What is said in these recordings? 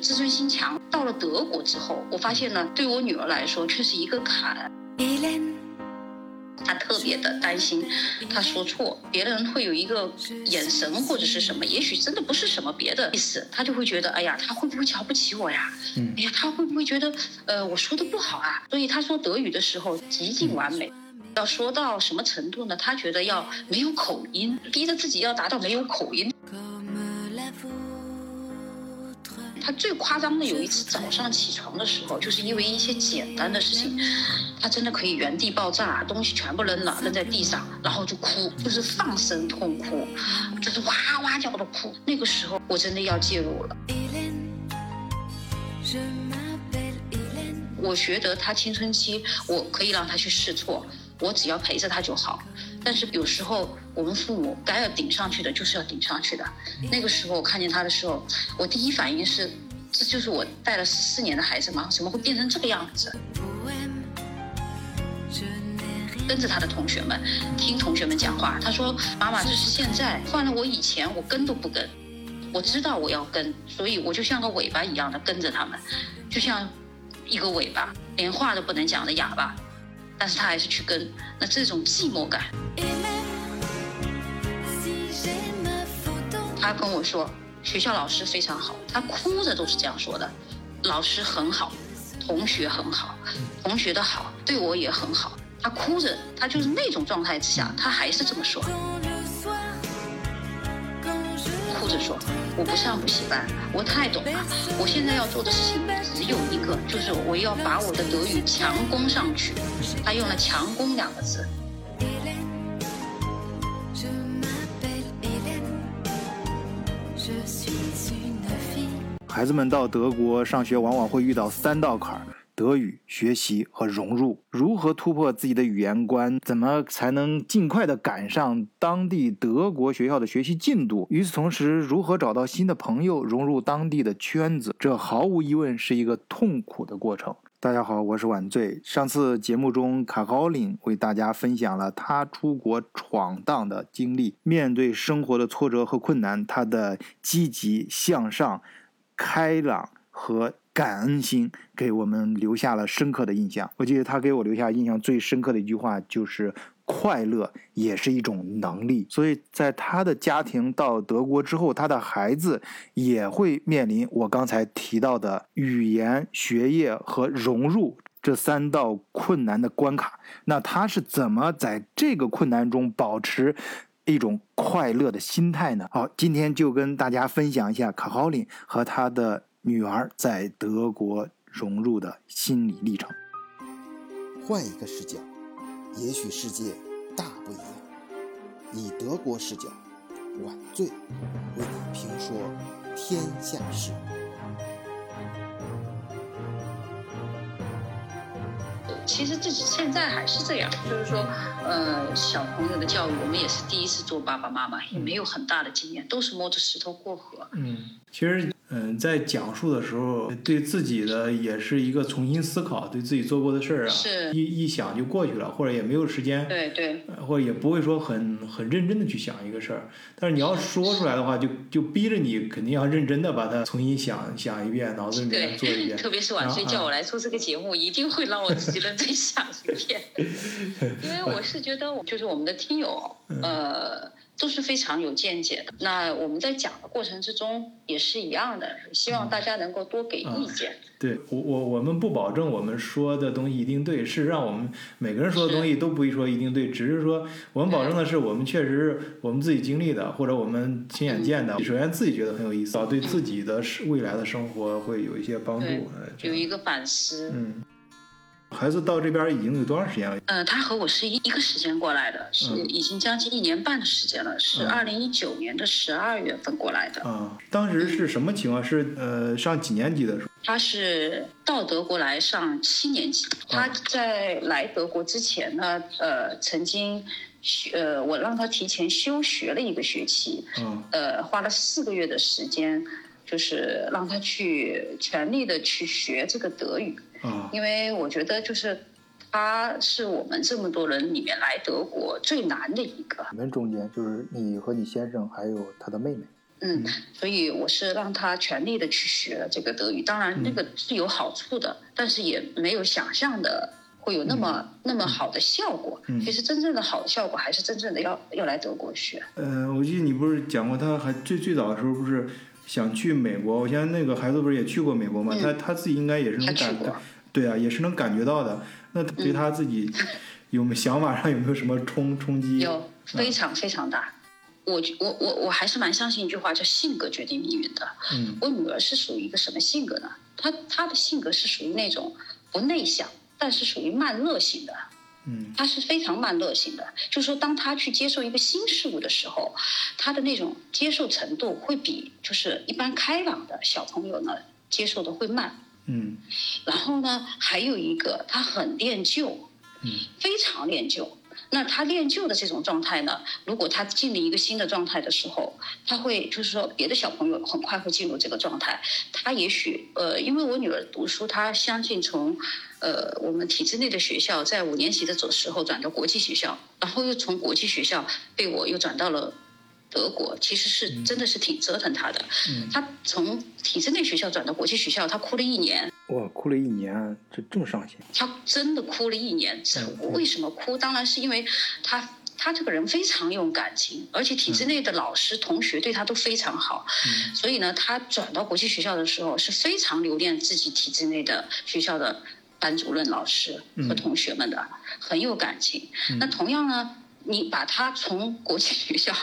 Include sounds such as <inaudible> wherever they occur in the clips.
自尊心强。到了德国之后，我发现呢，对我女儿来说却是一个坎。她特别的担心，她说错，别人会有一个眼神或者是什么，也许真的不是什么别的意思，她就会觉得，哎呀，他会不会瞧不起我呀？嗯，哎呀，他会不会觉得，呃，我说的不好啊？所以她说德语的时候极尽完美。要说到什么程度呢？她觉得要没有口音，逼着自己要达到没有口音。他最夸张的有一次早上起床的时候，就是因为一些简单的事情，他真的可以原地爆炸，东西全部扔了，扔在地上，然后就哭，就是放声痛哭，就是哇哇叫的哭。那个时候我真的要介入了。我觉得他青春期，我可以让他去试错，我只要陪着他就好。但是有时候我们父母该要顶上去的，就是要顶上去的。那个时候我看见他的时候，我第一反应是，这就是我带了十四年的孩子吗？怎么会变成这个样子？跟着他的同学们，听同学们讲话。他说：“妈妈，这是现在，换了我以前，我跟都不跟。我知道我要跟，所以我就像个尾巴一样的跟着他们，就像一个尾巴，连话都不能讲的哑巴。”但是他还是去跟，那这种寂寞感，他跟我说学校老师非常好，他哭着都是这样说的，老师很好，同学很好，同学的好对我也很好，他哭着，他就是那种状态之下，他还是这么说。哭着说：“我不上补习班，我太懂了。我现在要做的事情只有一个，就是我要把我的德语强攻上去。”他用了“强攻”两个字。孩子们到德国上学，往往会遇到三道坎儿。德语学习和融入，如何突破自己的语言关？怎么才能尽快的赶上当地德国学校的学习进度？与此同时，如何找到新的朋友，融入当地的圈子？这毫无疑问是一个痛苦的过程。大家好，我是晚醉。上次节目中，卡高岭为大家分享了他出国闯荡的经历，面对生活的挫折和困难，他的积极向上、开朗和。感恩心给我们留下了深刻的印象。我记得他给我留下印象最深刻的一句话就是：“快乐也是一种能力。”所以在他的家庭到德国之后，他的孩子也会面临我刚才提到的语言、学业和融入这三道困难的关卡。那他是怎么在这个困难中保持一种快乐的心态呢？好，今天就跟大家分享一下卡豪林和他的。女儿在德国融入的心理历程。换一个视角，也许世界大不一样。以德国视角，晚醉为你评说天下事。其实自己现在还是这样，就是说，呃，小朋友的教育，我们也是第一次做爸爸妈妈，也没有很大的经验，都是摸着石头过河。嗯，其实。嗯，在讲述的时候，对自己的也是一个重新思考，对自己做过的事儿啊，一一想就过去了，或者也没有时间，对对，或者也不会说很很认真的去想一个事儿。但是你要说出来的话，就就逼着你肯定要认真的把它重新想想一遍，脑子里面做一遍。特别是晚睡叫我来做这个节目，一定会让我自己认真想一遍，<laughs> 因为我是觉得，就是我们的听友，呃。都是非常有见解的。那我们在讲的过程之中也是一样的，希望大家能够多给意见。对我我我们不保证我们说的东西一定对，是让我们每个人说的东西都不会说一定对，只是说我们保证的是我们确实是我们自己经历的，或者我们亲眼见的。首先自己觉得很有意思，对自己的未来的生活会有一些帮助，有一个反思。嗯。孩子到这边已经有多长时间了？嗯，他和我是一一个时间过来的，是已经将近一年半的时间了，是二零一九年的十二月份过来的。啊，当时是什么情况？是呃，上几年级的时候？他是到德国来上七年级。他在来德国之前呢，呃，曾经，呃，我让他提前休学了一个学期，嗯，呃，花了四个月的时间，就是让他去全力的去学这个德语。嗯，因为我觉得就是他是我们这么多人里面来德国最难的一个。你们中间就是你和你先生还有他的妹妹。嗯，所以我是让他全力的去学这个德语，当然那个是有好处的，但是也没有想象的会有那么那么好的效果。其实真正的好的效果还是真正的要要来德国学。嗯，我记得你不是讲过，他还最最早的时候不是想去美国？我现在那个孩子不是也去过美国吗？他他自己应该也是能感感，对啊，也是能感觉到的。那对他自己有没有想法上有没有什么冲冲击？有，非常非常大。我我我我还是蛮相信一句话，叫性格决定命运的。嗯，我女儿是属于一个什么性格呢？她她的性格是属于那种不内向，但是属于慢热型的。嗯，她是非常慢热型的，就是说，当他去接受一个新事物的时候，他的那种接受程度会比就是一般开朗的小朋友呢接受的会慢。嗯，然后呢，还有一个，他很恋旧，嗯，非常恋旧。那他恋旧的这种状态呢？如果他进了一个新的状态的时候，他会就是说，别的小朋友很快会进入这个状态。他也许呃，因为我女儿读书，她相信从呃我们体制内的学校，在五年级的走时候转到国际学校，然后又从国际学校被我又转到了。德国其实是真的是挺折腾他的，他从体制内学校转到国际学校，他哭了一年。哇，哭了一年，这这么伤心。他真的哭了一年，为什么哭？当然是因为他他这个人非常有感情，而且体制内的老师同学对他都非常好，所以呢，他转到国际学校的时候是非常留恋自己体制内的学校的班主任老师和同学们的，很有感情。那同样呢，你把他从国际学校。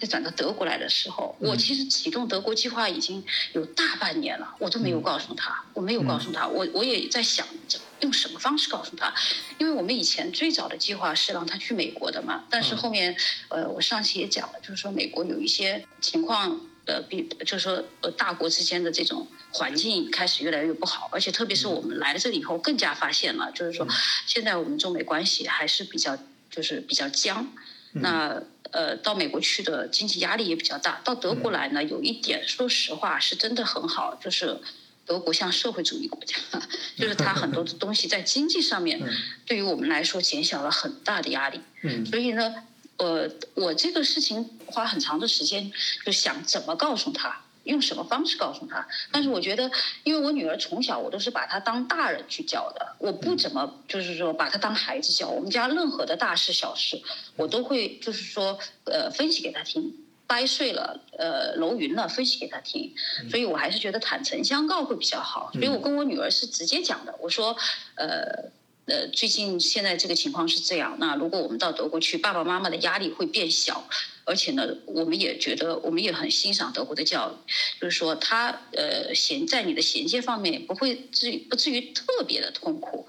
再转到德国来的时候，我其实启动德国计划已经有大半年了，我都没有告诉他，我没有告诉他，我我也在想用什么方式告诉他，因为我们以前最早的计划是让他去美国的嘛，但是后面呃，我上期也讲了，就是说美国有一些情况，呃，比就是说呃大国之间的这种环境开始越来越不好，而且特别是我们来了这里以后，更加发现了，就是说现在我们中美关系还是比较就是比较僵。那呃，到美国去的经济压力也比较大。到德国来呢，有一点，说实话是真的很好，就是德国像社会主义国家，就是它很多的东西在经济上面，对于我们来说减小了很大的压力。嗯，所以呢，呃，我这个事情花很长的时间，就想怎么告诉他。用什么方式告诉他？但是我觉得，因为我女儿从小我都是把她当大人去教的，我不怎么就是说把她当孩子教。我们家任何的大事小事，我都会就是说呃分析给她听，掰碎了呃揉匀了分析给她听。所以我还是觉得坦诚相告会比较好。所以我跟我女儿是直接讲的，我说呃。呃，最近现在这个情况是这样。那如果我们到德国去，爸爸妈妈的压力会变小，而且呢，我们也觉得我们也很欣赏德国的教育，就是说他呃衔在你的衔接方面不会至于不至于特别的痛苦，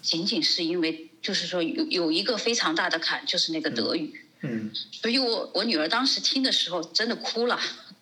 仅仅是因为就是说有有一个非常大的坎，就是那个德语。嗯，所以我我女儿当时听的时候真的哭了。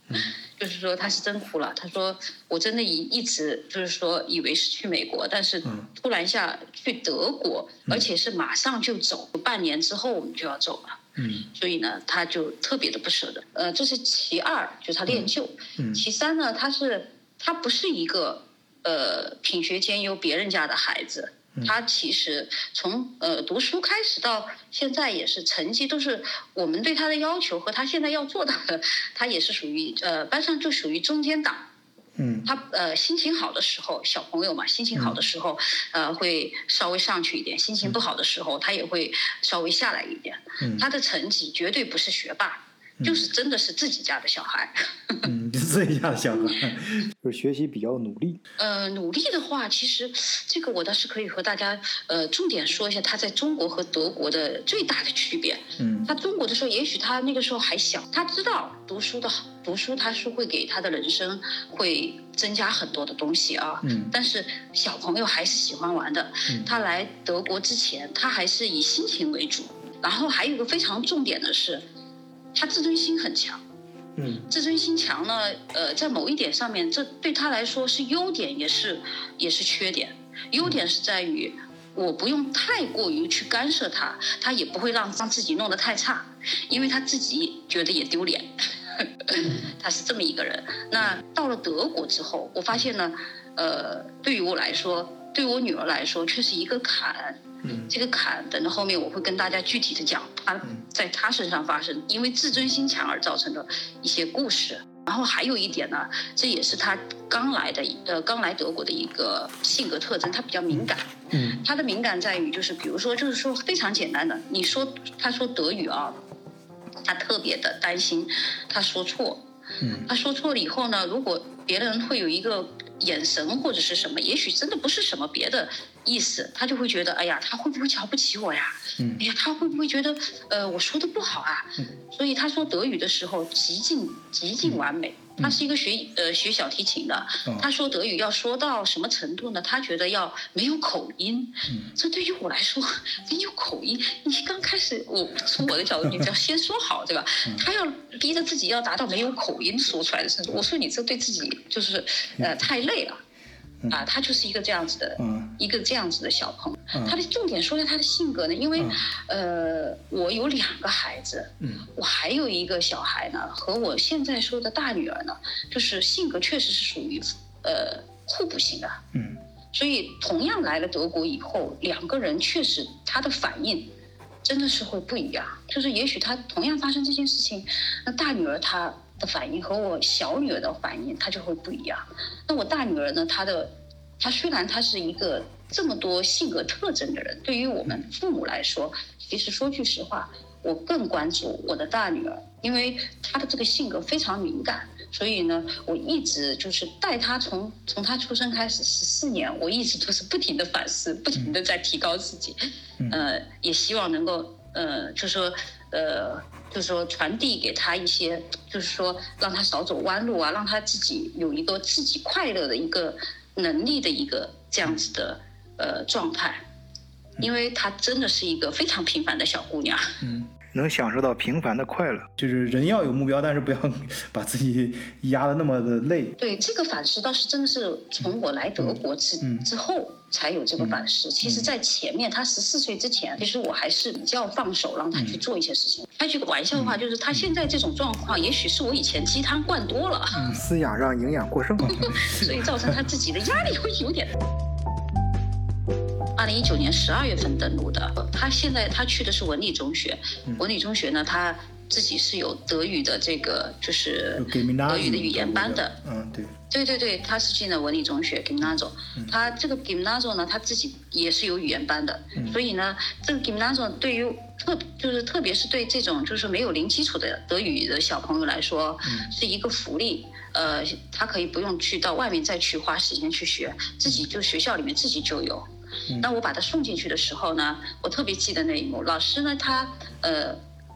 <laughs> 就是说，他是真哭了。他说：“我真的一一直就是说，以为是去美国，但是突然一下去德国，而且是马上就走，半年之后我们就要走了。嗯，所以呢，他就特别的不舍得。呃，这是其二，就是他恋旧。嗯，其三呢，他是他不是一个呃品学兼优别人家的孩子。”他其实从呃读书开始到现在也是成绩都是我们对他的要求和他现在要做到的，他也是属于呃班上就属于中间档。嗯。他呃心情好的时候，小朋友嘛，心情好的时候呃会稍微上去一点，心情不好的时候他也会稍微下来一点。嗯。他的成绩绝对不是学霸。就是真的是自己家的小孩，<laughs> 嗯，自己家的小孩，<laughs> 就是学习比较努力。呃，努力的话，其实这个我倒是可以和大家呃重点说一下，他在中国和德国的最大的区别。嗯，他中国的时候，也许他那个时候还小，他知道读书的好，读书他是会给他的人生会增加很多的东西啊。嗯，但是小朋友还是喜欢玩的。嗯，他来德国之前，他还是以心情为主。然后还有一个非常重点的是。他自尊心很强，嗯，自尊心强呢，呃，在某一点上面，这对他来说是优点，也是也是缺点。优点是在于，我不用太过于去干涉他，他也不会让让自己弄得太差，因为他自己觉得也丢脸。<laughs> 他是这么一个人。那到了德国之后，我发现呢，呃，对于我来说，对我女儿来说，却是一个坎。这个坎，等到后面我会跟大家具体的讲，她在她身上发生因为自尊心强而造成的一些故事。然后还有一点呢，这也是他刚来的呃刚来德国的一个性格特征，他比较敏感。嗯，他的敏感在于就是比如说就是说非常简单的，你说他说德语啊，他特别的担心他说错。嗯，他说错了以后呢，如果别人会有一个眼神或者是什么，也许真的不是什么别的意思，他就会觉得哎呀，他会不会瞧不起我呀？嗯，哎呀，他会不会觉得呃我说的不好啊？嗯，所以他说德语的时候极尽极尽完美。他是一个学呃学小提琴的，他说德语要说到什么程度呢？他觉得要没有口音。嗯，这对于我来说没有口音，你刚开始我从我的角度，你只要先说好，对吧？他要逼着自己要达到没有口音说出来的程度，我说你这对自己就是呃太累了。啊，他就是一个这样子的，一个这样子的小朋友。他的重点说一下他的性格呢，因为，呃，我有两个孩子，我还有一个小孩呢，和我现在说的大女儿呢，就是性格确实是属于呃互补型的。嗯，所以同样来了德国以后，两个人确实他的反应真的是会不一样。就是也许他同样发生这件事情，那大女儿她。的反应和我小女儿的反应，她就会不一样。那我大女儿呢？她的，她虽然她是一个这么多性格特征的人，对于我们父母来说，其实说句实话，我更关注我的大女儿，因为她的这个性格非常敏感，所以呢，我一直就是带她从从她出生开始十四年，我一直都是不停的反思，不停的在提高自己，呃，也希望能够呃，就说呃。就是说，传递给他一些，就是说，让他少走弯路啊，让他自己有一个自己快乐的一个能力的一个这样子的呃状态，因为她真的是一个非常平凡的小姑娘。嗯。能享受到平凡的快乐，就是人要有目标，但是不要把自己压得那么的累。对这个反思倒是真的是从我来德国之之后才有这个反思。其实，在前面他十四岁之前，其实我还是比较放手让他去做一些事情。开句玩笑的话，就是他现在这种状况，也许是我以前鸡汤灌多了，饲养让营养过剩。了，<laughs> 所以造成他自己的压力会有点。二零一九年十二月份登陆的，他现在他去的是文理中学，文理中学呢，他自己是有德语的这个就是德语的语言班的，嗯对，对对对，他是进了文理中学 Gymnasium，他这个 Gymnasium 呢，他自己也是有语言班的，所以呢，这个 Gymnasium 对于特就是特别是对这种就是没有零基础的德语的小朋友来说，是一个福利，呃，他可以不用去到外面再去花时间去学，自己就学校里面自己就有。那我把他送进去的时候呢，我特别记得那一幕。老师呢，他呃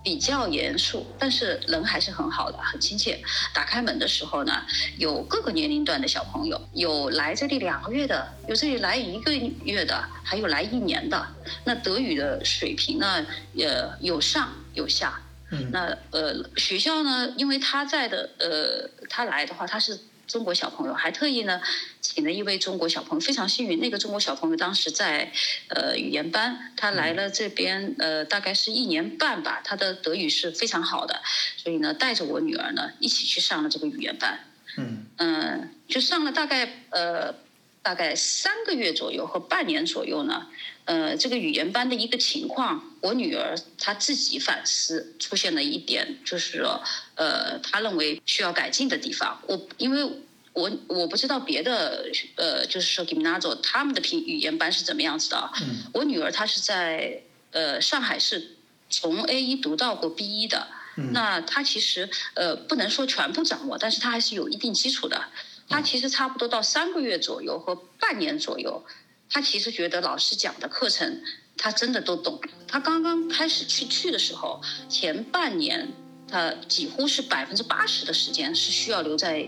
比较严肃，但是人还是很好的，很亲切。打开门的时候呢，有各个年龄段的小朋友，有来这里两个月的，有这里来一个月的，还有来一年的。那德语的水平呢，呃有上有下。嗯那呃学校呢，因为他在的呃他来的话，他是。中国小朋友还特意呢，请了一位中国小朋友，非常幸运。那个中国小朋友当时在呃语言班，他来了这边呃大概是一年半吧，他的德语是非常好的，所以呢带着我女儿呢一起去上了这个语言班。嗯嗯，就上了大概呃大概三个月左右和半年左右呢。呃，这个语言班的一个情况，我女儿她自己反思出现了一点，就是说，呃，她认为需要改进的地方。我因为我我不知道别的，呃，就是说 Gymnasium 他们的评语言班是怎么样子的。嗯。我女儿她是在呃上海市从 A 一读到过 B 一的。嗯。那她其实呃不能说全部掌握，但是她还是有一定基础的。她其实差不多到三个月左右和半年左右。她其实觉得老师讲的课程，他真的都懂。他刚刚开始去去的时候，前半年他几乎是百分之八十的时间是需要留在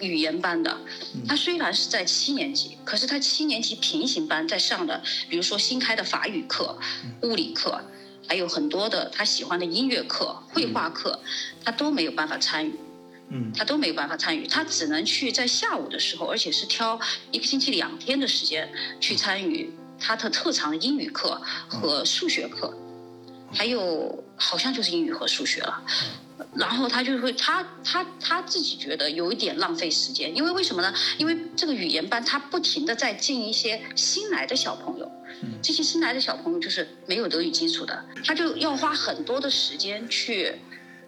语言班的。他虽然是在七年级，可是他七年级平行班在上的，比如说新开的法语课、物理课，还有很多的他喜欢的音乐课、绘画课，他都没有办法参与。嗯，他都没有办法参与，他只能去在下午的时候，而且是挑一个星期两天的时间去参与他的特长英语课和数学课，还有好像就是英语和数学了。然后他就会，他他他自己觉得有一点浪费时间，因为为什么呢？因为这个语言班他不停的在进一些新来的小朋友，这些新来的小朋友就是没有德语基础的，他就要花很多的时间去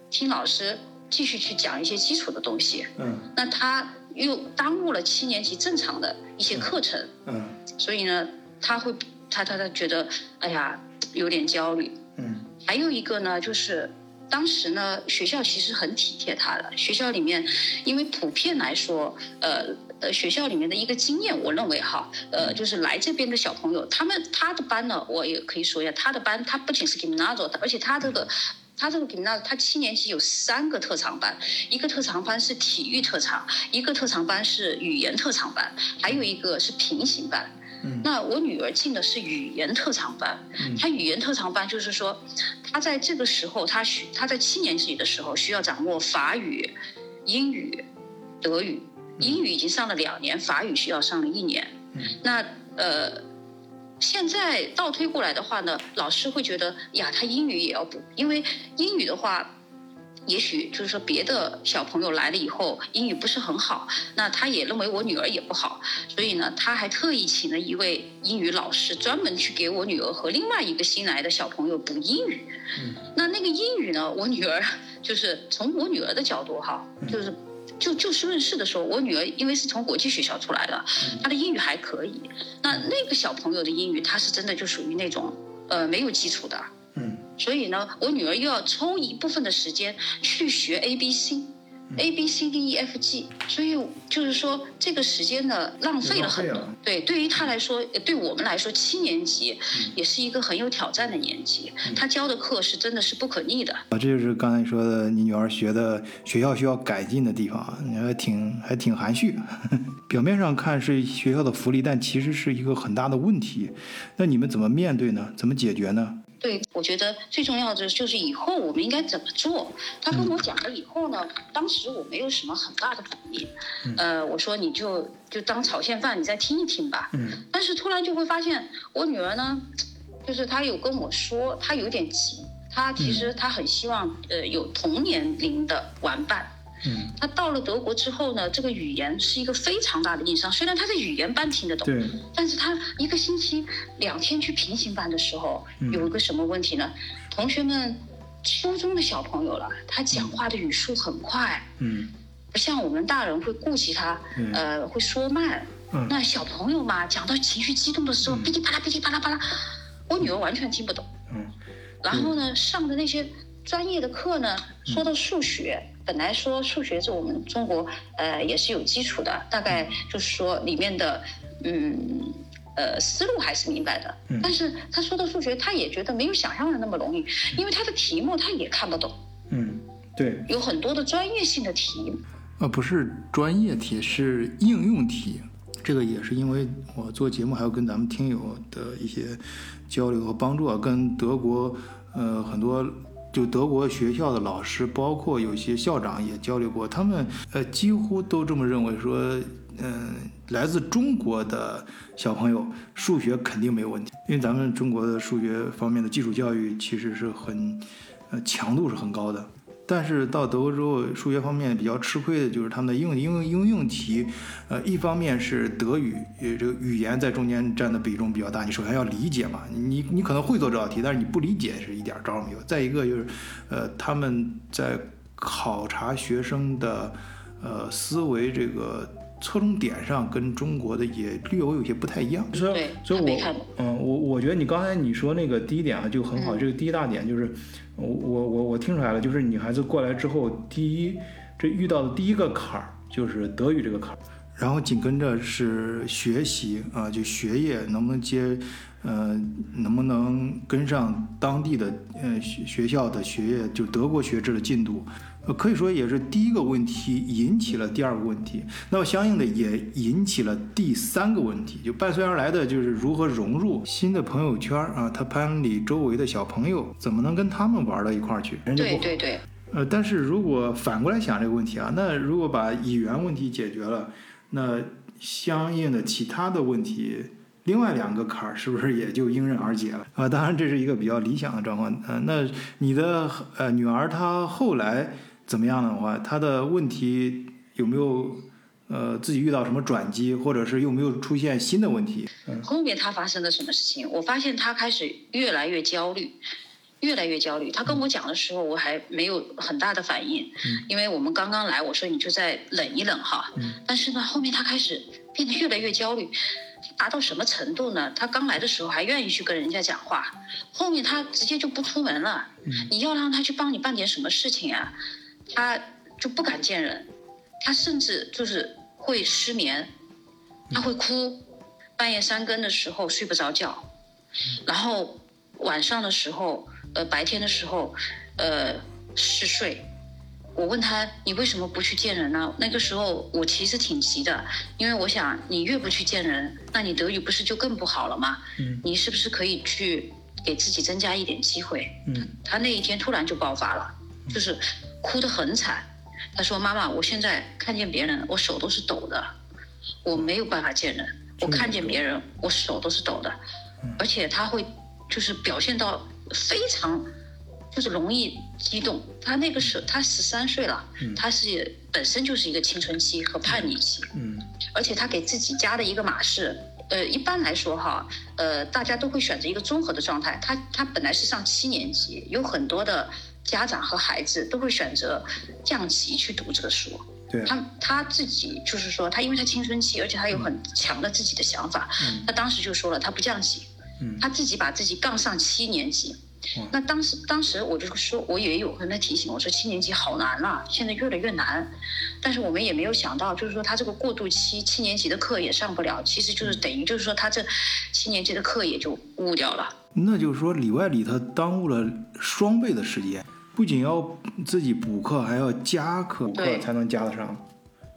听老师。继续去讲一些基础的东西。嗯。那他又耽误了七年级正常的一些课程。嗯。所以呢，他会他他他觉得哎呀有点焦虑。嗯。还有一个呢，就是当时呢，学校其实很体贴他的。学校里面，因为普遍来说，呃。呃，学校里面的一个经验，我认为哈，呃，就是来这边的小朋友，他们他的班呢，我也可以说一下，他的班他不仅是 gymnasium，而且他这个他这个 gymnasium，他七年级有三个特长班，一个特长班是体育特长，一个特长班是语言特长班，还有一个是平行班。嗯。那我女儿进的是语言特长班，她语言特长班就是说，她在这个时候，她需她在七年级的时候需要掌握法语、英语、德语。英语已经上了两年，法语需要上了一年。那呃，现在倒推过来的话呢，老师会觉得呀，她英语也要补，因为英语的话，也许就是说别的小朋友来了以后英语不是很好，那他也认为我女儿也不好，所以呢，他还特意请了一位英语老师，专门去给我女儿和另外一个新来的小朋友补英语。那那个英语呢，我女儿就是从我女儿的角度哈，就是。就就事论事的时候，我女儿因为是从国际学校出来的，她的英语还可以。那那个小朋友的英语，他是真的就属于那种呃没有基础的。嗯。所以呢，我女儿又要抽一部分的时间去学 A B C。A B C D E F G，所以就是说这个时间呢浪费了很多。对，对于他来说，对我们来说，七年级也是一个很有挑战的年级。他教的课是真的是不可逆的。啊，这就是刚才说的你女儿学的学校需要改进的地方，你还挺还挺含蓄。<laughs> 表面上看是学校的福利，但其实是一个很大的问题。那你们怎么面对呢？怎么解决呢？对，我觉得最重要的就是以后我们应该怎么做。他跟我讲了以后呢，当时我没有什么很大的反应。呃，我说你就就当炒现饭，你再听一听吧。嗯。但是突然就会发现，我女儿呢，就是她有跟我说，她有点急。她其实她很希望呃有同年龄的玩伴。嗯，他到了德国之后呢，这个语言是一个非常大的硬伤。虽然他的语言班听得懂，对，但是他一个星期两天去平行班的时候，有一个什么问题呢？同学们，初中的小朋友了，他讲话的语速很快，嗯，不像我们大人会顾及他，呃，会说慢。嗯，那小朋友嘛，讲到情绪激动的时候，噼里啪啦，噼里啪啦啪啦，我女儿完全听不懂。嗯，然后呢，上的那些专业的课呢，说到数学。本来说数学是我们中国呃也是有基础的，大概就是说里面的嗯呃思路还是明白的。但是他说的数学，他也觉得没有想象的那么容易，因为他的题目他也看不懂。嗯，对，有很多的专业性的题。呃，不是专业题，是应用题。这个也是因为我做节目，还要跟咱们听友的一些交流和帮助啊，跟德国呃很多。就德国学校的老师，包括有些校长也交流过，他们呃几乎都这么认为，说嗯，来自中国的小朋友数学肯定没有问题，因为咱们中国的数学方面的基础教育其实是很呃强度是很高的。但是到德国之后，数学方面比较吃亏的就是他们的应应应用题，呃，一方面是德语，呃，这个语言在中间占的比重比较大，你首先要理解嘛，你你可能会做这道题，但是你不理解是一点招没有。再一个就是，呃，他们在考察学生的，呃，思维这个侧重点上跟中国的也略有有些不太一样。所以，所以我，嗯，我我觉得你刚才你说那个第一点啊就很好，这个第一大点就是。我我我我听出来了，就是女孩子过来之后，第一这遇到的第一个坎儿就是德语这个坎儿，然后紧跟着是学习啊，就学业能不能接，呃，能不能跟上当地的呃学学校的学业，就德国学制的进度。呃，可以说也是第一个问题引起了第二个问题，那么相应的也引起了第三个问题，就伴随而来的就是如何融入新的朋友圈啊，他班里周围的小朋友怎么能跟他们玩到一块儿去？对对对。呃，但是如果反过来想这个问题啊，那如果把语言问题解决了，那相应的其他的问题，另外两个坎儿是不是也就迎刃而解了啊？当然这是一个比较理想的状况。呃，那你的呃女儿她后来。怎么样的话，他的问题有没有呃自己遇到什么转机，或者是有没有出现新的问题？后面他发生了什么事情？我发现他开始越来越焦虑，越来越焦虑。他跟我讲的时候，我还没有很大的反应，因为我们刚刚来，我说你就再冷一冷哈。但是呢，后面他开始变得越来越焦虑，达到什么程度呢？他刚来的时候还愿意去跟人家讲话，后面他直接就不出门了。你要让他去帮你办点什么事情啊，他就不敢见人，他甚至就是会失眠，他会哭，半夜三更的时候睡不着觉，然后。晚上的时候，呃，白天的时候，呃，嗜睡。我问他，你为什么不去见人呢？那个时候我其实挺急的，因为我想，你越不去见人，那你德语不是就更不好了吗？嗯。你是不是可以去给自己增加一点机会？嗯。他那一天突然就爆发了，就是哭得很惨。他说：“妈妈，我现在看见别人，我手都是抖的，我没有办法见人。我看见别人，我手都是抖的，而且他会。”就是表现到非常，就是容易激动。他那个时候他十三岁了，他是本身就是一个青春期和叛逆期，嗯，而且他给自己加的一个码是，呃，一般来说哈，呃，大家都会选择一个综合的状态。他他本来是上七年级，有很多的家长和孩子都会选择降级去读这个书。对，他他自己就是说，他因为他青春期，而且他有很强的自己的想法，嗯他当时就说了，他不降级。嗯他自己把自己杠上七年级，那当时当时我就说，我也有跟他提醒，我说七年级好难啊，现在越来越难。但是我们也没有想到，就是说他这个过渡期，七年级的课也上不了，其实就是等于就是说他这七年级的课也就误掉了。那就是说里外里他耽误了双倍的时间，不仅要自己补课，还要加课，补课才能加得上。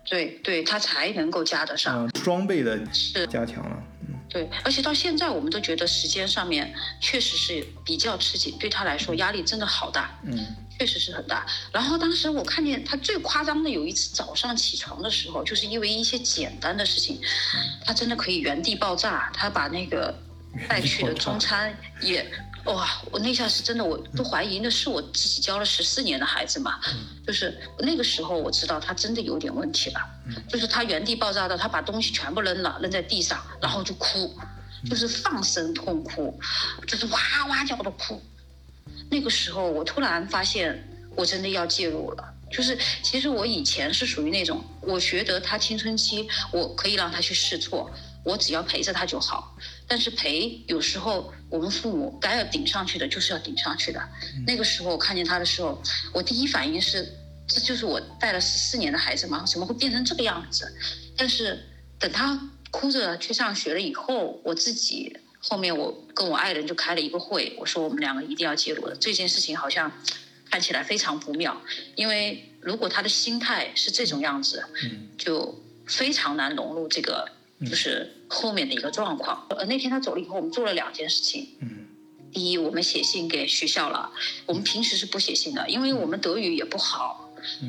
对对，他才能够加得上，双倍的加强了。对，而且到现在我们都觉得时间上面确实是比较吃紧，对他来说压力真的好大，嗯，确实是很大。然后当时我看见他最夸张的有一次早上起床的时候，就是因为一些简单的事情，他真的可以原地爆炸，他把那个带去的中餐也。哇，我那下是真的，我都怀疑那是我自己教了十四年的孩子嘛，就是那个时候我知道他真的有点问题了，就是他原地爆炸的，他把东西全部扔了，扔在地上，然后就哭，就是放声痛哭，就是哇哇叫的哭。那个时候我突然发现，我真的要介入了。就是其实我以前是属于那种，我觉得他青春期，我可以让他去试错。我只要陪着他就好，但是陪有时候我们父母该要顶上去的，就是要顶上去的。那个时候我看见他的时候，我第一反应是，这就是我带了十四年的孩子吗？怎么会变成这个样子？但是等他哭着去上学了以后，我自己后面我跟我爱人就开了一个会，我说我们两个一定要介入的这件事情，好像看起来非常不妙，因为如果他的心态是这种样子，就非常难融入这个。就是后面的一个状况。呃，那天他走了以后，我们做了两件事情。嗯，第一，我们写信给学校了。我们平时是不写信的，因为我们德语也不好。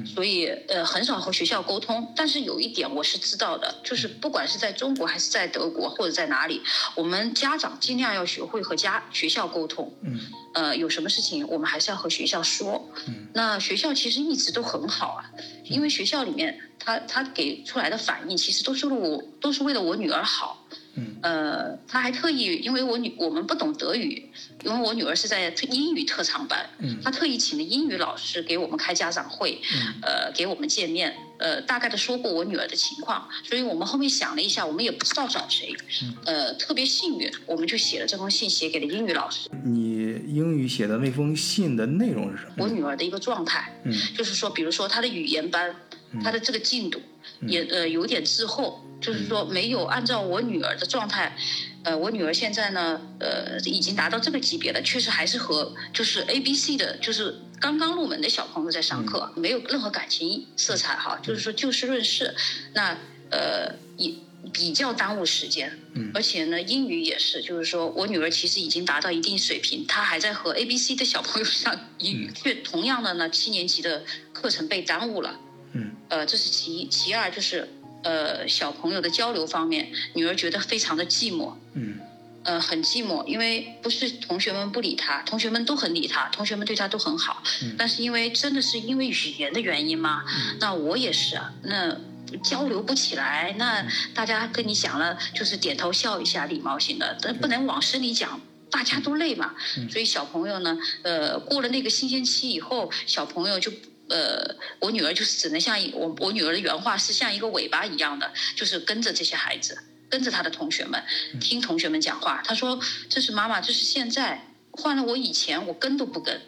所以，呃，很少和学校沟通。但是有一点我是知道的，就是不管是在中国还是在德国或者在哪里，我们家长尽量要学会和家学校沟通。嗯。呃，有什么事情我们还是要和学校说。嗯。那学校其实一直都很好啊，因为学校里面他他给出来的反应，其实都是为我都是为了我女儿好。嗯，呃，他还特意，因为我女我们不懂德语，因为我女儿是在英语特长班，嗯，他特意请了英语老师给我们开家长会，嗯，呃，给我们见面，呃，大概的说过我女儿的情况，所以我们后面想了一下，我们也不知道找谁，嗯。呃，特别幸运，我们就写了这封信，写给了英语老师。你英语写的那封信的内容是什么？我女儿的一个状态，嗯，就是说，比如说她的语言班，她的这个进度也呃有点滞后。就是说，没有按照我女儿的状态，呃，我女儿现在呢，呃，已经达到这个级别了，确实还是和就是 A B C 的，就是刚刚入门的小朋友在上课，没有任何感情色彩哈，就是说就事论事，那呃也比较耽误时间，嗯，而且呢，英语也是，就是说我女儿其实已经达到一定水平，她还在和 A B C 的小朋友上英语，却同样的呢，七年级的课程被耽误了，嗯，呃，这是其一，其二就是。呃，小朋友的交流方面，女儿觉得非常的寂寞，嗯，呃，很寂寞，因为不是同学们不理她，同学们都很理她，同学们对她都很好，嗯，但是因为真的是因为语言的原因嘛，那我也是啊，那交流不起来，那大家跟你讲了就是点头笑一下，礼貌性的，但不能往深里讲。大家都累嘛。所以小朋友呢，呃，过了那个新鲜期以后，小朋友就呃，我女儿就是只能像我我女儿的原话是像一个尾巴一样的，就是跟着这些孩子，跟着她的同学们，听同学们讲话。她说：“这是妈妈，这是现在，换了我以前，我跟都不跟。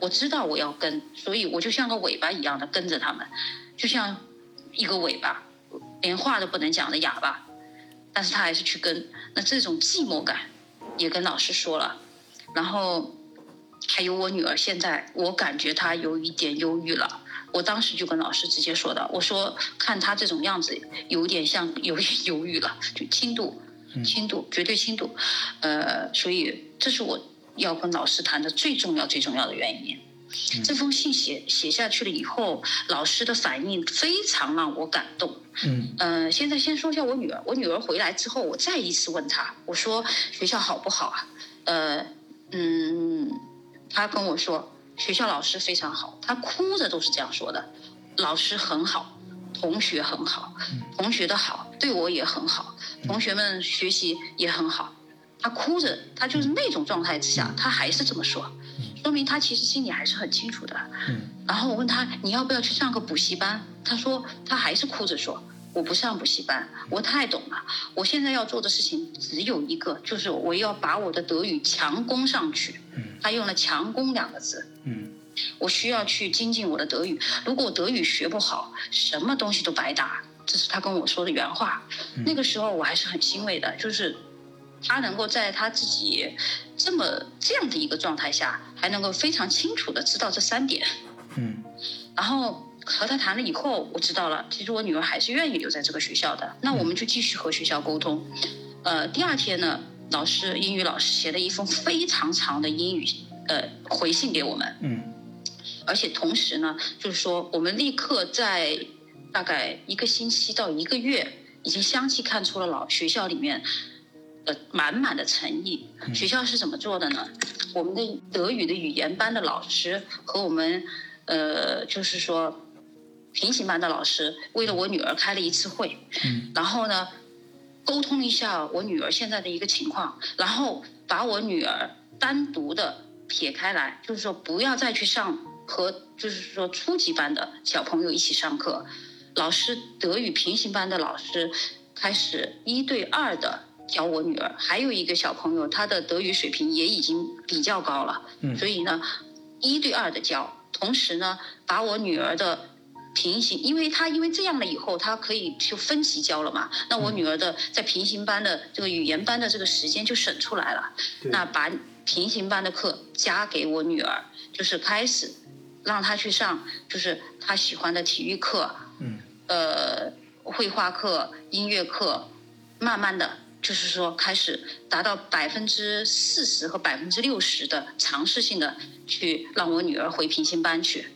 我知道我要跟，所以我就像个尾巴一样的跟着他们，就像一个尾巴，连话都不能讲的哑巴。”但是他还是去跟，那这种寂寞感，也跟老师说了，然后还有我女儿，现在我感觉她有一点忧郁了，我当时就跟老师直接说的，我说看她这种样子，有点像有点忧郁了，就轻度，轻度，绝对轻度，呃，所以这是我要跟老师谈的最重要最重要的原因。这封信写写下去了以后，老师的反应非常让我感动。嗯，呃，现在先说一下我女儿。我女儿回来之后，我再一次问她，我说学校好不好啊？呃，嗯，她跟我说学校老师非常好，他哭着都是这样说的。老师很好，同学很好，同学的好对我也很好，同学们学习也很好。他哭着，他就是那种状态之下，他还是这么说。说明他其实心里还是很清楚的。嗯。然后我问他你要不要去上个补习班？他说他还是哭着说我不上补习班，我太懂了。我现在要做的事情只有一个，就是我要把我的德语强攻上去。嗯。他用了“强攻”两个字。嗯。我需要去精进我的德语。如果德语学不好，什么东西都白搭。这是他跟我说的原话。那个时候我还是很欣慰的，就是他能够在他自己。这么这样的一个状态下，还能够非常清楚的知道这三点，嗯，然后和他谈了以后，我知道了，其实我女儿还是愿意留在这个学校的，那我们就继续和学校沟通。呃，第二天呢，老师英语老师写了一封非常长的英语呃回信给我们，嗯，而且同时呢，就是说我们立刻在大概一个星期到一个月，已经相继看出了老学校里面。呃满满的诚意。学校是怎么做的呢？我们的德语的语言班的老师和我们，呃，就是说平行班的老师，为了我女儿开了一次会，然后呢，沟通一下我女儿现在的一个情况，然后把我女儿单独的撇开来，就是说不要再去上和就是说初级班的小朋友一起上课。老师德语平行班的老师开始一对二的。教我女儿，还有一个小朋友，他的德语水平也已经比较高了，所以呢，一对二的教，同时呢，把我女儿的平行，因为他因为这样了以后，他可以就分级教了嘛，那我女儿的在平行班的这个语言班的这个时间就省出来了，那把平行班的课加给我女儿，就是开始让她去上，就是她喜欢的体育课，嗯，呃，绘画课、音乐课，慢慢的。就是说，开始达到百分之四十和百分之六十的尝试性的去让我女儿回平行班去，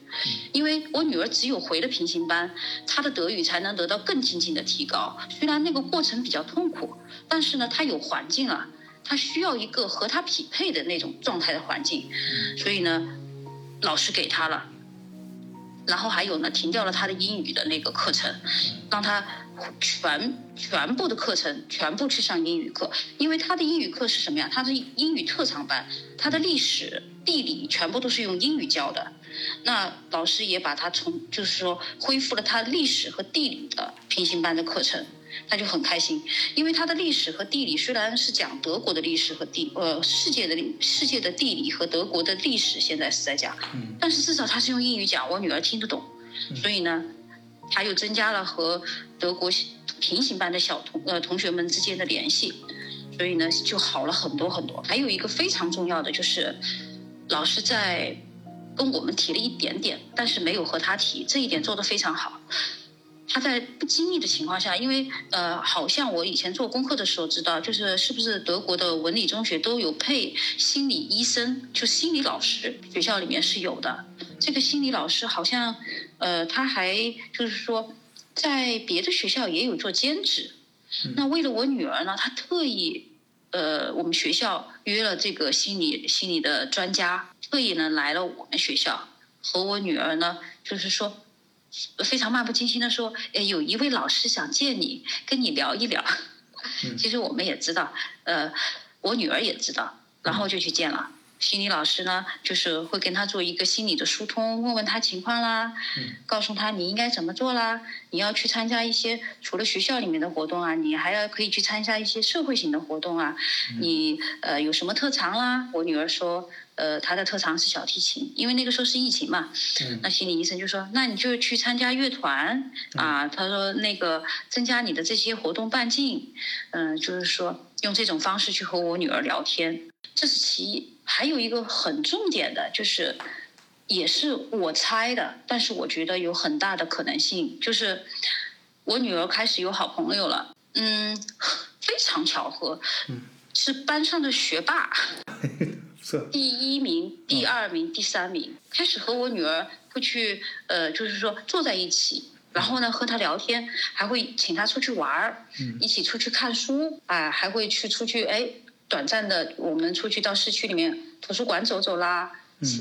因为我女儿只有回了平行班，她的德语才能得到更精进的提高。虽然那个过程比较痛苦，但是呢，她有环境了，她需要一个和她匹配的那种状态的环境，所以呢，老师给她了。然后还有呢，停掉了她的英语的那个课程，让她全全部的课程全部去上英语课，因为她的英语课是什么呀？她的英语特长班，她的历史、地理全部都是用英语教的。那老师也把他从就是说恢复了他历史和地理的平行班的课程。他就很开心，因为他的历史和地理虽然是讲德国的历史和地，呃，世界的历世界的地理和德国的历史，现在是在讲，但是至少他是用英语讲，我女儿听得懂，所以呢，他又增加了和德国平行班的小同呃同学们之间的联系，所以呢就好了很多很多。还有一个非常重要的就是，老师在跟我们提了一点点，但是没有和他提，这一点做得非常好。他在不经意的情况下，因为呃，好像我以前做功课的时候知道，就是是不是德国的文理中学都有配心理医生，就心理老师，学校里面是有的。这个心理老师好像，呃，他还就是说，在别的学校也有做兼职。那为了我女儿呢，他特意，呃，我们学校约了这个心理心理的专家，特意呢来了我们学校，和我女儿呢，就是说。非常漫不经心的说：“呃，有一位老师想见你，跟你聊一聊。”其实我们也知道，呃，我女儿也知道，然后就去见了。心理老师呢，就是会跟他做一个心理的疏通，问问他情况啦，告诉他你应该怎么做啦，你要去参加一些除了学校里面的活动啊，你还要可以去参加一些社会型的活动啊，你呃有什么特长啦？我女儿说，呃，她的特长是小提琴，因为那个时候是疫情嘛，那心理医生就说，那你就去参加乐团啊，他说那个增加你的这些活动半径，嗯，就是说用这种方式去和我女儿聊天，这是其一。还有一个很重点的，就是，也是我猜的，但是我觉得有很大的可能性，就是我女儿开始有好朋友了，嗯，非常巧合，是班上的学霸，<laughs> 第一名、第二名、第三名，开始和我女儿会去，呃，就是说坐在一起，然后呢和她聊天，还会请她出去玩儿，一起出去看书，啊，还会去出去，哎。短暂的，我们出去到市区里面图书馆走走啦，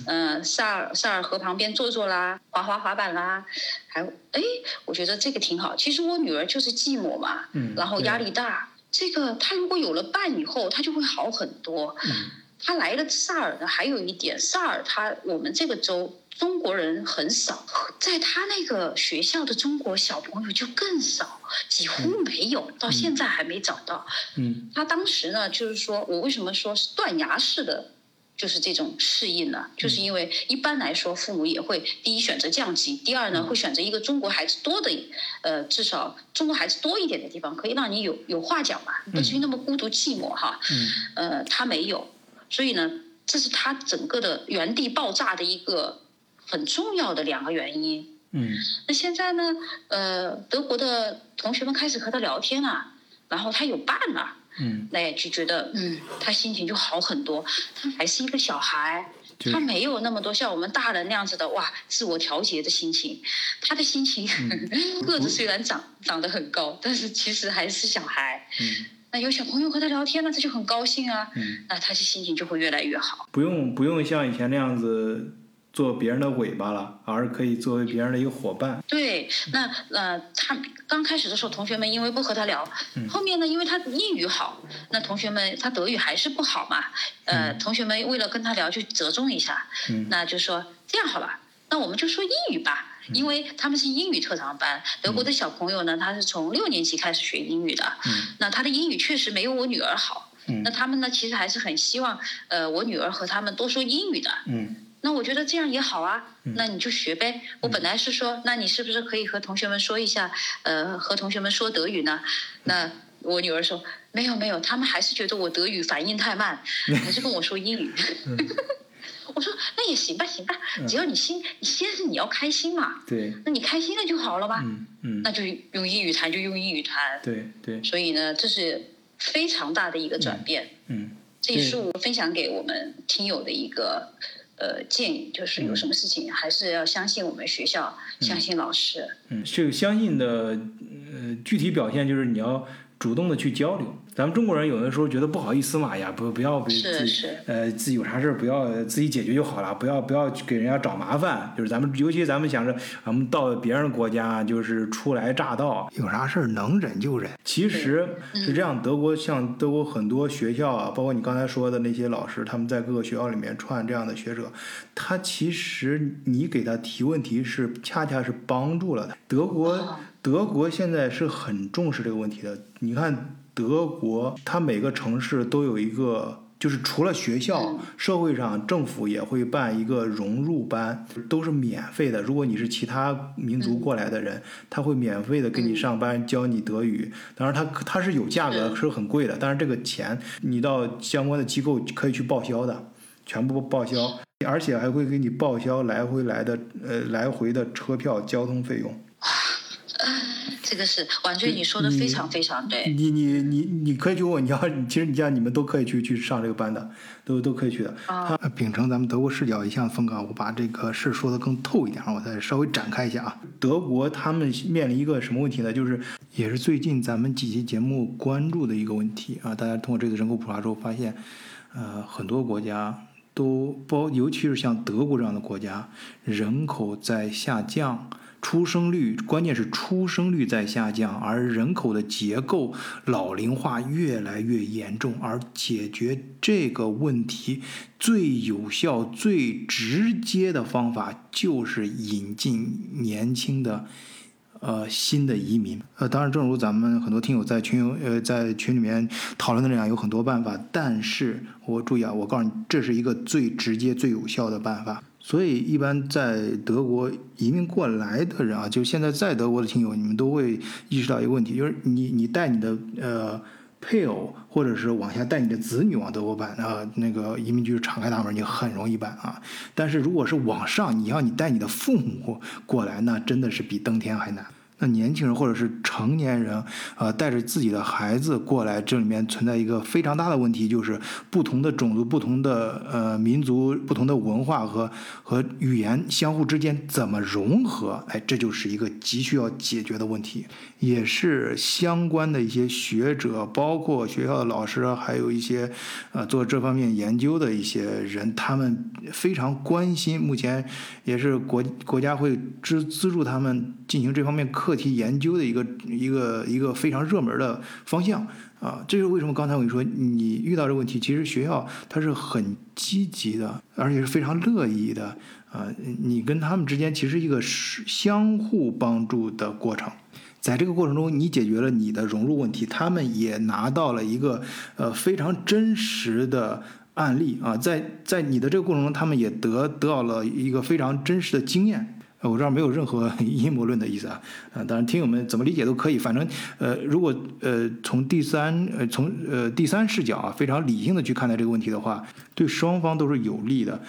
嗯，萨尔萨尔河旁边坐坐啦，滑滑滑板啦，还哎，我觉得这个挺好。其实我女儿就是寂寞嘛，然后压力大，这个她如果有了伴以后，她就会好很多。她来了萨尔呢，还有一点，萨尔他我们这个州。中国人很少，在他那个学校的中国小朋友就更少，几乎没有，到现在还没找到。嗯，他当时呢，就是说我为什么说是断崖式的，就是这种适应呢？就是因为一般来说，父母也会第一选择降级，第二呢会选择一个中国孩子多的，呃，至少中国孩子多一点的地方，可以让你有有话讲嘛，不至于那么孤独寂寞哈。嗯，呃，他没有，所以呢，这是他整个的原地爆炸的一个。很重要的两个原因。嗯，那现在呢？呃，德国的同学们开始和他聊天了，然后他有伴了。嗯，那也就觉得，嗯，他心情就好很多。他还是一个小孩，他没有那么多像我们大人那样子的哇，自我调节的心情。他的心情，<laughs> 个子虽然长长得很高，但是其实还是小孩。嗯，<laughs> 那有小朋友和他聊天呢，他就很高兴啊。嗯，那他的心情就会越来越好。不用不用像以前那样子。做别人的尾巴了，而可以作为别人的一个伙伴。对，那呃，他刚开始的时候，同学们因为不和他聊，后面呢，因为他英语好，那同学们他德语还是不好嘛，呃，同学们为了跟他聊，就折中一下，那就说这样好了，那我们就说英语吧，因为他们是英语特长班，德国的小朋友呢，他是从六年级开始学英语的，那他的英语确实没有我女儿好，那他们呢，其实还是很希望，呃，我女儿和他们多说英语的。那我觉得这样也好啊，那你就学呗。我本来是说，那你是不是可以和同学们说一下，呃，和同学们说德语呢？那我女儿说没有没有，他们还是觉得我德语反应太慢，<laughs> 还是跟我说英语。我说那也行吧行吧，只要你心，你先是你要开心嘛。对。那你开心了就好了吧？嗯嗯。那就用英语谈就用英语谈。对对。所以呢，这是非常大的一个转变。嗯。这也是我分享给我们听友的一个。呃，建议就是有什么事情还是要相信我们学校，相信老师。嗯，这个相信的呃具体表现就是你要主动的去交流。咱们中国人有的时候觉得不好意思嘛，呀，不不要自己呃自己有啥事儿不要自己解决就好了，不要不要给人家找麻烦。就是咱们尤其咱们想着咱们到别人国家就是初来乍到，有啥事儿能忍就忍。其实是这样，德国像德国很多学校啊，包括你刚才说的那些老师，他们在各个学校里面串这样的学者，他其实你给他提问题是恰恰是帮助了他。德国德国现在是很重视这个问题的，你看。德国，它每个城市都有一个，就是除了学校，社会上政府也会办一个融入班，都是免费的。如果你是其他民族过来的人，他会免费的给你上班，教你德语。当然，他他是有价格，是很贵的。但是这个钱，你到相关的机构可以去报销的，全部报销，而且还会给你报销来回来的，呃，来回的车票、交通费用。这个是婉君，你说的非常非常对。你你你你可以去问，你要其实你像你们都可以去去上这个班的，都都可以去的。啊，秉承咱们德国视角一向风格，我把这个事说的更透一点，我再稍微展开一下啊。德国他们面临一个什么问题呢？就是也是最近咱们几期节目关注的一个问题啊。大家通过这次人口普查之后发现，呃，很多国家都包，尤其是像德国这样的国家，人口在下降。出生率，关键是出生率在下降，而人口的结构老龄化越来越严重。而解决这个问题最有效、最直接的方法，就是引进年轻的。呃，新的移民，呃，当然，正如咱们很多听友在群友呃在群里面讨论的那样，有很多办法，但是我注意啊，我告诉你，这是一个最直接、最有效的办法。所以，一般在德国移民过来的人啊，就现在在德国的听友，你们都会意识到一个问题，就是你你带你的呃。配偶，或者是往下带你的子女往德国办啊，那个移民局敞开大门，你很容易办啊。但是如果是往上，你要你带你的父母过来，那真的是比登天还难。那年轻人或者是成年人，呃，带着自己的孩子过来，这里面存在一个非常大的问题，就是不同的种族、不同的呃民族、不同的文化和和语言相互之间怎么融合？哎，这就是一个急需要解决的问题，也是相关的一些学者，包括学校的老师，还有一些呃做这方面研究的一些人，他们非常关心。目前也是国国家会支资助他们进行这方面课。课题研究的一个一个一个非常热门的方向啊，这是为什么？刚才我跟你说，你遇到这个问题，其实学校它是很积极的，而且是非常乐意的啊。你跟他们之间其实一个是相互帮助的过程，在这个过程中，你解决了你的融入问题，他们也拿到了一个呃非常真实的案例啊，在在你的这个过程中，他们也得得到了一个非常真实的经验。我这儿没有任何 <laughs> 阴谋论的意思啊，啊，当然听友们怎么理解都可以，反正呃，如果呃从第三呃从呃第三视角啊，非常理性的去看待这个问题的话，对双方都是有利的。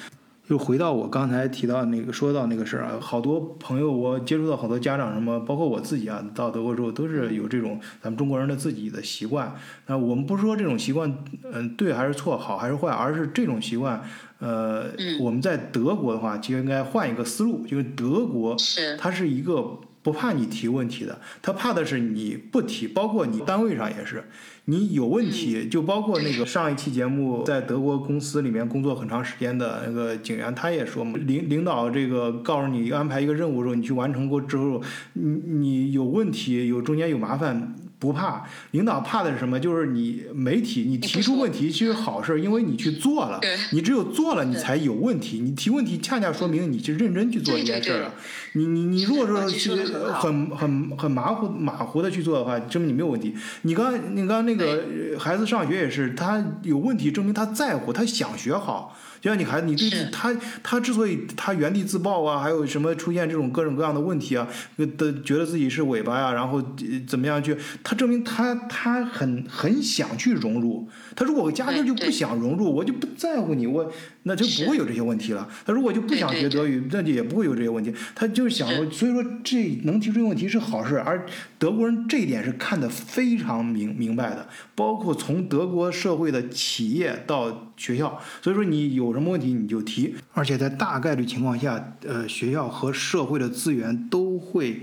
就回到我刚才提到那个说到那个事儿啊，好多朋友我接触到好多家长什么，包括我自己啊，到德国之后都是有这种咱们中国人的自己的习惯。那我们不是说这种习惯嗯对还是错，好还是坏，而是这种习惯呃我们在德国的话就应该换一个思路，就是德国它是一个不怕你提问题的，他怕的是你不提，包括你单位上也是。你有问题，就包括那个上一期节目在德国公司里面工作很长时间的那个警员，他也说嘛，领领导这个告诉你安排一个任务的时候，你去完成过之后，你你有问题，有中间有麻烦。不怕，领导怕的是什么？就是你媒体，你提出问题其实好事，因为你去做了，你只有做了，你才有问题。你提问题，恰恰说明你是认真去做这件事儿。你你你，如果说去很很很马虎马虎的去做的话，证明你没有问题。你刚你刚那个孩子上学也是，他有问题，证明他在乎，他想学好。就像你孩子，你对他，他之所以他原地自爆啊，还有什么出现这种各种各样的问题啊，的觉得自己是尾巴呀，然后怎么样去，他证明他他很很想去融入。他如果压根就不想融入，我就不在乎你，我那就不会有这些问题了。他如果就不想学德语，那就也不会有这些问题。他就是想，所以说这能提出这个问题是好事，而德国人这一点是看得非常明明白的，包括从德国社会的企业到。学校，所以说你有什么问题你就提，而且在大概率情况下，呃，学校和社会的资源都会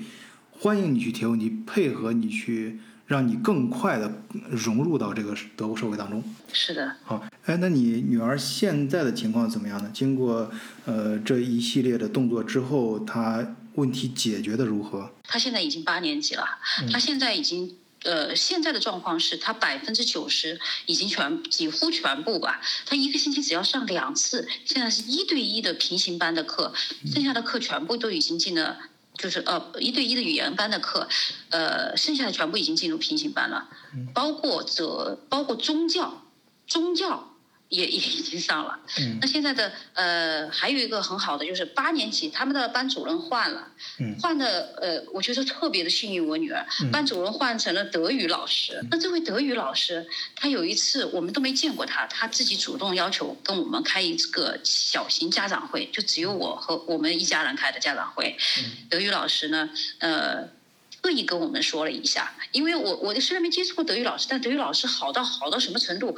欢迎你去提问题，配合你去，让你更快的融入到这个德国社会当中。是的。好，哎，那你女儿现在的情况怎么样呢？经过呃这一系列的动作之后，她问题解决的如何？她现在已经八年级了，她现在已经。呃，现在的状况是他百分之九十已经全几乎全部吧，他一个星期只要上两次，现在是一对一的平行班的课，剩下的课全部都已经进了，就是呃一对一的语言班的课，呃，剩下的全部已经进入平行班了，包括这包括宗教，宗教。也也 <laughs> 已经上了，那现在的呃还有一个很好的就是八年级他们的班主任换了，换的呃我觉得特别的幸运，我女儿班主任换成了德语老师。那这位德语老师他有一次我们都没见过他，他自己主动要求跟我们开一个小型家长会，就只有我和我们一家人开的家长会。德语老师呢呃特意跟我们说了一下，因为我我虽然没接触过德语老师，但德语老师好到好到什么程度？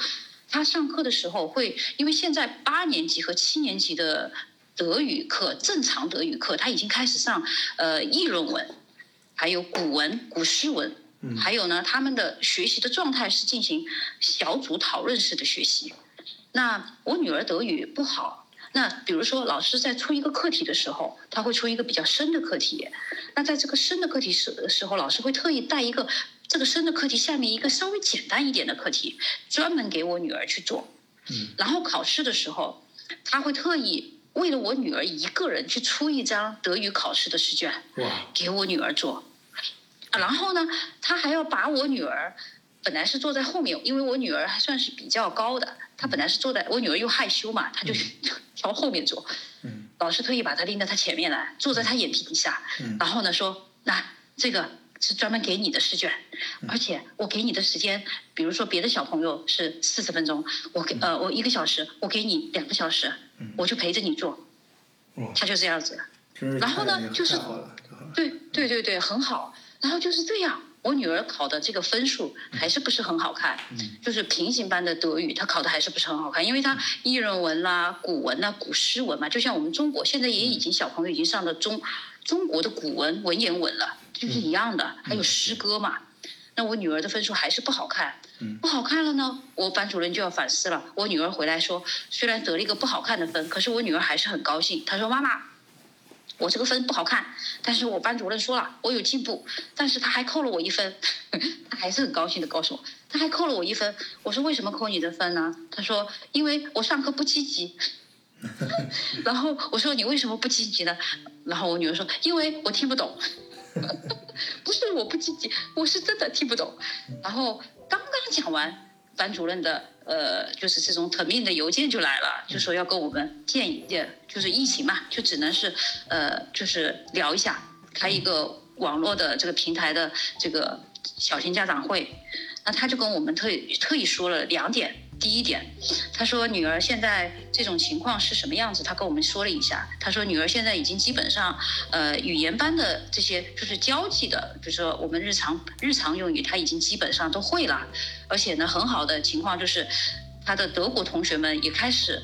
他上课的时候会，因为现在八年级和七年级的德语课，正常德语课他已经开始上呃议论文，还有古文、古诗文，还有呢，他们的学习的状态是进行小组讨论式的学习。那我女儿德语不好，那比如说老师在出一个课题的时候，他会出一个比较深的课题，那在这个深的课题时时候，老师会特意带一个这个深的课题下面一个稍微简单一点的课题，专门给我女儿去做。嗯。然后考试的时候，他会特意为了我女儿一个人去出一张德语考试的试卷，哇，给我女儿做。然后呢，他还要把我女儿。本来是坐在后面，因为我女儿还算是比较高的，她本来是坐在我女儿又害羞嘛，她就 <laughs> 朝后面坐。嗯。老师特意把她拎到她前面来，坐在她眼皮底下。嗯。然后呢，说那这个是专门给你的试卷，而且我给你的时间，比如说别的小朋友是四十分钟，我给呃我一个小时，我给你两个小时，我就陪着你做。哦。他就这样子。然后呢，就是。对对对对，很好。然后就是这样。我女儿考的这个分数还是不是很好看，就是平行班的德语，她考的还是不是很好看，因为她议论文啦、古文啦、古诗文嘛，就像我们中国现在也已经小朋友已经上了中中国的古文文言文了，就是一样的，还有诗歌嘛。那我女儿的分数还是不好看，不好看了呢，我班主任就要反思了。我女儿回来说，虽然得了一个不好看的分，可是我女儿还是很高兴。她说：“妈妈。”我这个分不好看，但是我班主任说了，我有进步，但是他还扣了我一分，<laughs> 她还是很高兴的告诉我，他还扣了我一分。我说为什么扣你的分呢？她说因为我上课不积极。<laughs> 然后我说你为什么不积极呢？然后我女儿说因为我听不懂。<laughs> 不是我不积极，我是真的听不懂。然后刚刚讲完。班主任的呃，就是这种特命的邮件就来了，就说要跟我们见一见，就是疫情嘛，就只能是呃，就是聊一下，开一个网络的这个平台的这个小型家长会。那他就跟我们特意特意说了两点。第一点，他说女儿现在这种情况是什么样子？他跟我们说了一下。他说女儿现在已经基本上，呃，语言班的这些就是交际的，比如说我们日常日常用语，他已经基本上都会了。而且呢，很好的情况就是，他的德国同学们也开始，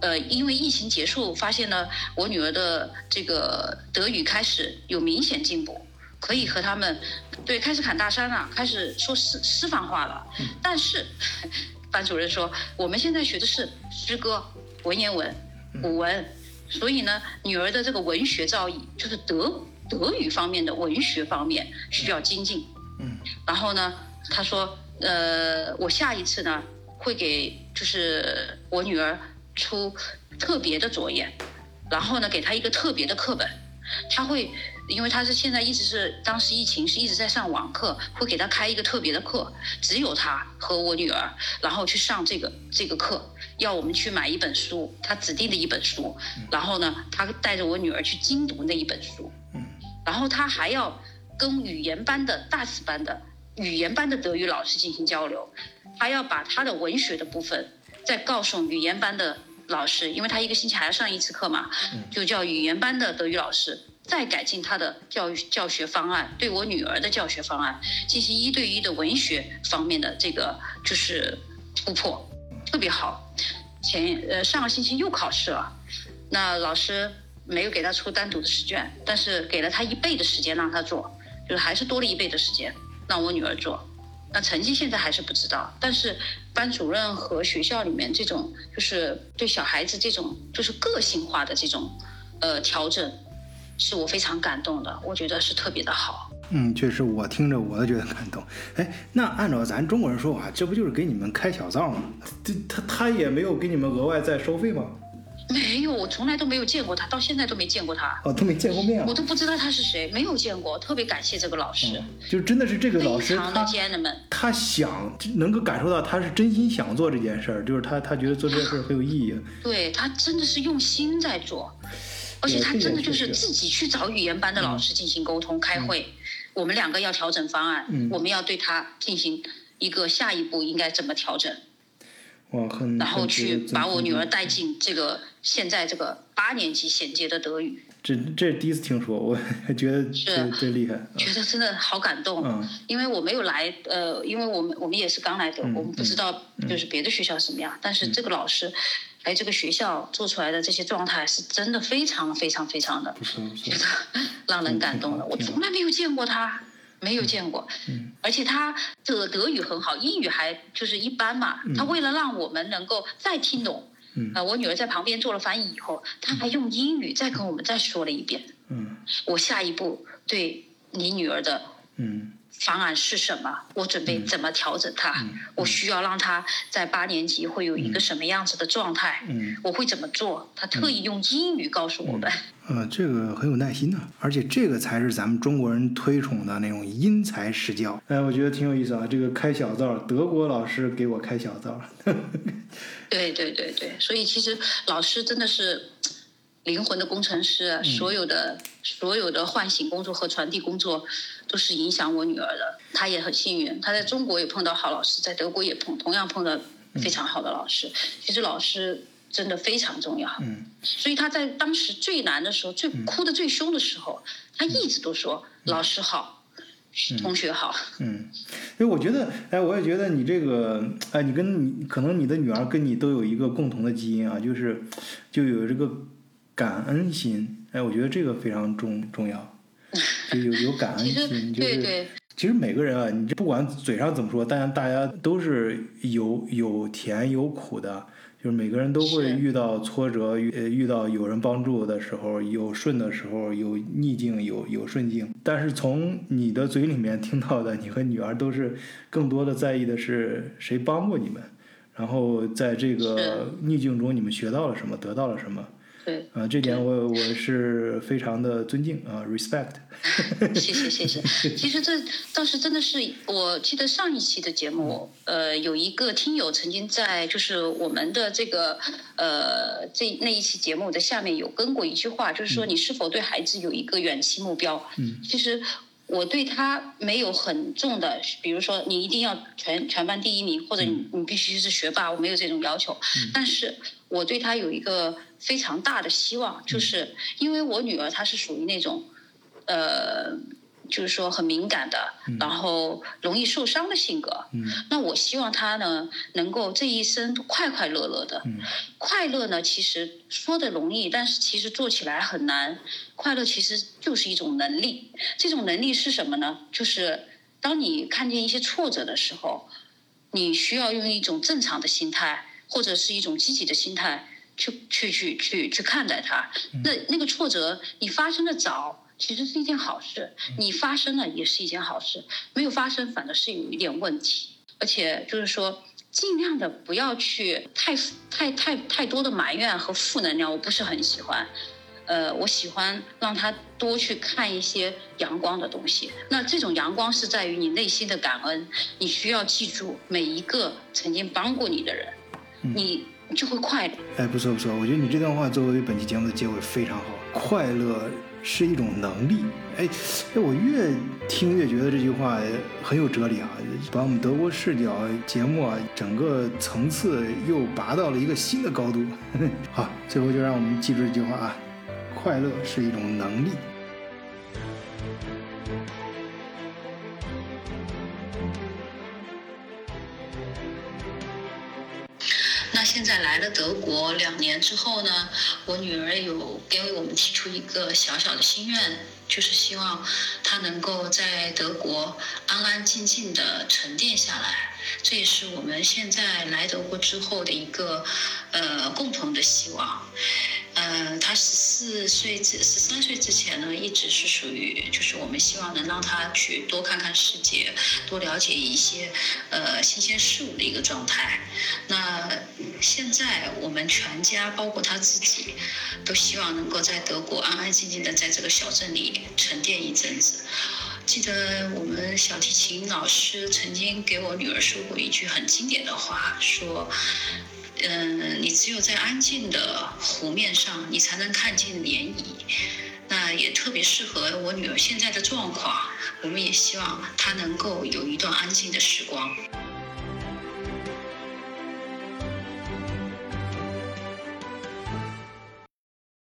呃，因为疫情结束，发现呢，我女儿的这个德语开始有明显进步，可以和他们对开始侃大山了，开始说私私房话了。但是。班主任说：“我们现在学的是诗歌、文言文、古文，所以呢，女儿的这个文学造诣，就是德德语方面的文学方面需要精进。嗯，然后呢，他说，呃，我下一次呢会给就是我女儿出特别的作业，然后呢给她一个特别的课本，她会。”因为他是现在一直是当时疫情是一直在上网课，会给他开一个特别的课，只有他和我女儿，然后去上这个这个课，要我们去买一本书，他指定的一本书，然后呢，他带着我女儿去精读那一本书，然后他还要跟语言班的大四班的语言班的德语老师进行交流，他要把他的文学的部分再告诉语言班的老师，因为他一个星期还要上一次课嘛，就叫语言班的德语老师。再改进他的教育教学方案，对我女儿的教学方案进行一对一的文学方面的这个就是突破，特别好。前呃上个星期又考试了，那老师没有给他出单独的试卷，但是给了他一倍的时间让他做，就是还是多了一倍的时间让我女儿做。那成绩现在还是不知道，但是班主任和学校里面这种就是对小孩子这种就是个性化的这种呃调整。是我非常感动的，我觉得是特别的好。嗯，确实，我听着我都觉得感动。哎，那按照咱中国人说法，这不就是给你们开小灶吗？这他他也没有给你们额外再收费吗？没有，我从来都没有见过他，到现在都没见过他。哦，都没见过面。我都不知道他是谁，没有见过。特别感谢这个老师，就真的是这个老师，他他想能够感受到他是真心想做这件事儿，就是他他觉得做这件事儿很有意义。对他真的是用心在做。而且他真的就是自己去找语言班的老师进行沟通、开会，我们两个要调整方案，我们要对他进行一个下一步应该怎么调整，然后去把我女儿带进这个现在这个八年级衔接的德语。这这是第一次听说，我还觉得是最厉害，觉得真的好感动。因为我没有来，呃，因为我们我们也是刚来的，我们不知道就是别的学校什么样，但是这个老师。哎，这个学校做出来的这些状态是真的非常非常非常的，觉得 <laughs> 让人感动的。我从来没有见过他，没有见过。嗯。而且他的德语很好，英语还就是一般嘛。他为了让我们能够再听懂，嗯，我女儿在旁边做了翻译以后，他还用英语再跟我们再说了一遍。嗯，我下一步对你女儿的嗯方案是什么？我准备怎么调整她？我需要让他在八年级会有一个什么样子的状态？嗯，我会怎么做？他特意用英语告诉我们。呃，这个很有耐心呢，而且这个才是咱们中国人推崇的那种因材施教。哎，我觉得挺有意思啊，这个开小灶，德国老师给我开小灶。<laughs> 对对对对，所以其实老师真的是。灵魂的工程师，所有的所有的唤醒工作和传递工作，都是影响我女儿的。她也很幸运，她在中国也碰到好老师，在德国也碰同样碰到非常好的老师。其实老师真的非常重要。嗯。所以她在当时最难的时候，最哭的最凶的时候，她一直都说：“老师好，同学好。”嗯，因为我觉得，哎，我也觉得你这个，哎，你跟你可能你的女儿跟你都有一个共同的基因啊，就是就有这个。感恩心，哎，我觉得这个非常重重要，就有有感恩心，就是其实每个人啊，你不管嘴上怎么说，但大家都是有有甜有苦的，就是每个人都会遇到挫折，遇遇到有人帮助的时候，有顺的时候，有逆境，有有顺境。但是从你的嘴里面听到的，你和女儿都是更多的在意的是谁帮过你们，然后在这个逆境中你们学到了什么，得到了什么。对，啊，这点我我是非常的尊敬啊，respect。<laughs> 谢谢谢谢。其实这倒是真的是，我记得上一期的节目，呃，有一个听友曾经在就是我们的这个呃这那一期节目的下面有跟过一句话，就是说你是否对孩子有一个远期目标？嗯，其实我对他没有很重的，比如说你一定要全全班第一名，或者你你必须是学霸，我没有这种要求。嗯，但是我对他有一个。非常大的希望，就是因为我女儿她是属于那种，呃，就是说很敏感的，然后容易受伤的性格。嗯。那我希望她呢，能够这一生快快乐乐的。嗯。快乐呢，其实说的容易，但是其实做起来很难。快乐其实就是一种能力，这种能力是什么呢？就是当你看见一些挫折的时候，你需要用一种正常的心态，或者是一种积极的心态。去去去去去看待它，那那个挫折你发生的早，其实是一件好事；你发生了也是一件好事，没有发生反而是有一点问题。而且就是说，尽量的不要去太太太太多的埋怨和负能量，我不是很喜欢。呃，我喜欢让他多去看一些阳光的东西。那这种阳光是在于你内心的感恩，你需要记住每一个曾经帮过你的人，你。就会快乐。哎，不错不错，我觉得你这段话作为本期节目的结尾非常好。快乐是一种能力。哎，哎，我越听越觉得这句话很有哲理啊，把我们德国视角节目啊整个层次又拔到了一个新的高度。<laughs> 好，最后就让我们记住这句话啊，快乐是一种能力。那现在来了德国两年之后呢，我女儿有给我们提出一个小小的心愿，就是希望她能够在德国安安静静的沉淀下来。这也是我们现在来德国之后的一个呃共同的希望。呃，他十四岁之十三岁之前呢，一直是属于就是我们希望能让他去多看看世界，多了解一些呃新鲜事物的一个状态。那现在我们全家包括他自己，都希望能够在德国安安静静的在这个小镇里沉淀一阵子。记得我们小提琴老师曾经给我女儿说过一句很经典的话，说。嗯，你只有在安静的湖面上，你才能看见涟漪。那也特别适合我女儿现在的状况。我们也希望她能够有一段安静的时光。